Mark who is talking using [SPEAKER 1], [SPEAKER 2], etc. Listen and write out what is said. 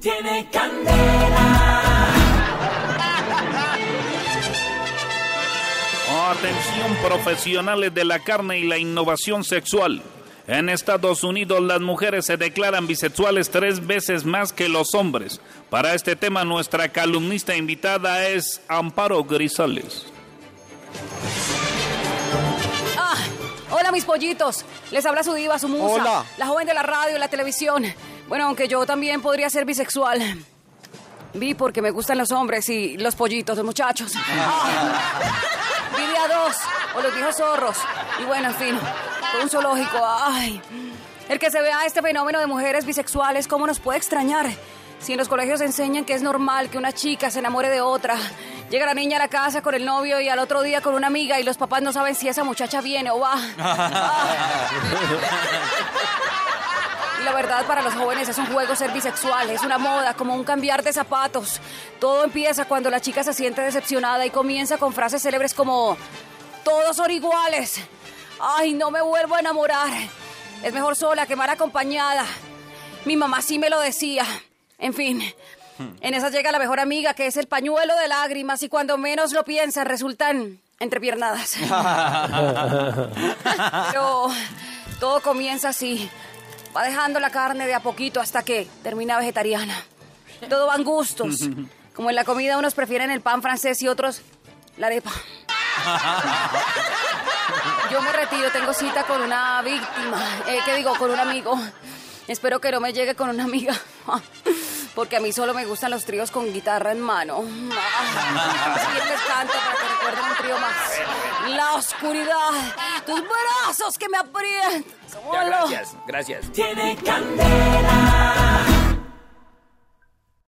[SPEAKER 1] Tiene candela.
[SPEAKER 2] Atención profesionales de la carne y la innovación sexual. En Estados Unidos las mujeres se declaran bisexuales tres veces más que los hombres. Para este tema nuestra columnista invitada es Amparo Grisales.
[SPEAKER 3] Ah, hola mis pollitos, les habla su diva, su musa,
[SPEAKER 4] Hola.
[SPEAKER 3] la joven de la radio y la televisión. Bueno, aunque yo también podría ser bisexual. Vi porque me gustan los hombres y los pollitos, los muchachos. Ah. Vi a dos, o los viejos zorros. Y bueno, en fin, todo un zoológico. Ay. El que se vea este fenómeno de mujeres bisexuales, ¿cómo nos puede extrañar? Si en los colegios enseñan que es normal que una chica se enamore de otra, llega la niña a la casa con el novio y al otro día con una amiga y los papás no saben si esa muchacha viene o va. Ah. Verdad para los jóvenes es un juego ser bisexual, es una moda, como un cambiar de zapatos. Todo empieza cuando la chica se siente decepcionada y comienza con frases célebres como todos son iguales. Ay, no me vuelvo a enamorar. Es mejor sola que mal acompañada. Mi mamá sí me lo decía. En fin, en esa llega la mejor amiga que es el pañuelo de lágrimas y cuando menos lo piensan resultan entrepiernadas. Pero todo comienza así. Va dejando la carne de a poquito hasta que termina vegetariana. Todo van gustos. Como en la comida unos prefieren el pan francés y otros la arepa. Yo me retiro, tengo cita con una víctima. Eh, ¿Qué digo? Con un amigo. Espero que no me llegue con una amiga. Porque a mí solo me gustan los tríos con guitarra en mano. Así les canto para un trío más. La oscuridad, tus brazos que me aprietan.
[SPEAKER 5] Ya, gracias, gracias.
[SPEAKER 1] Tiene candela.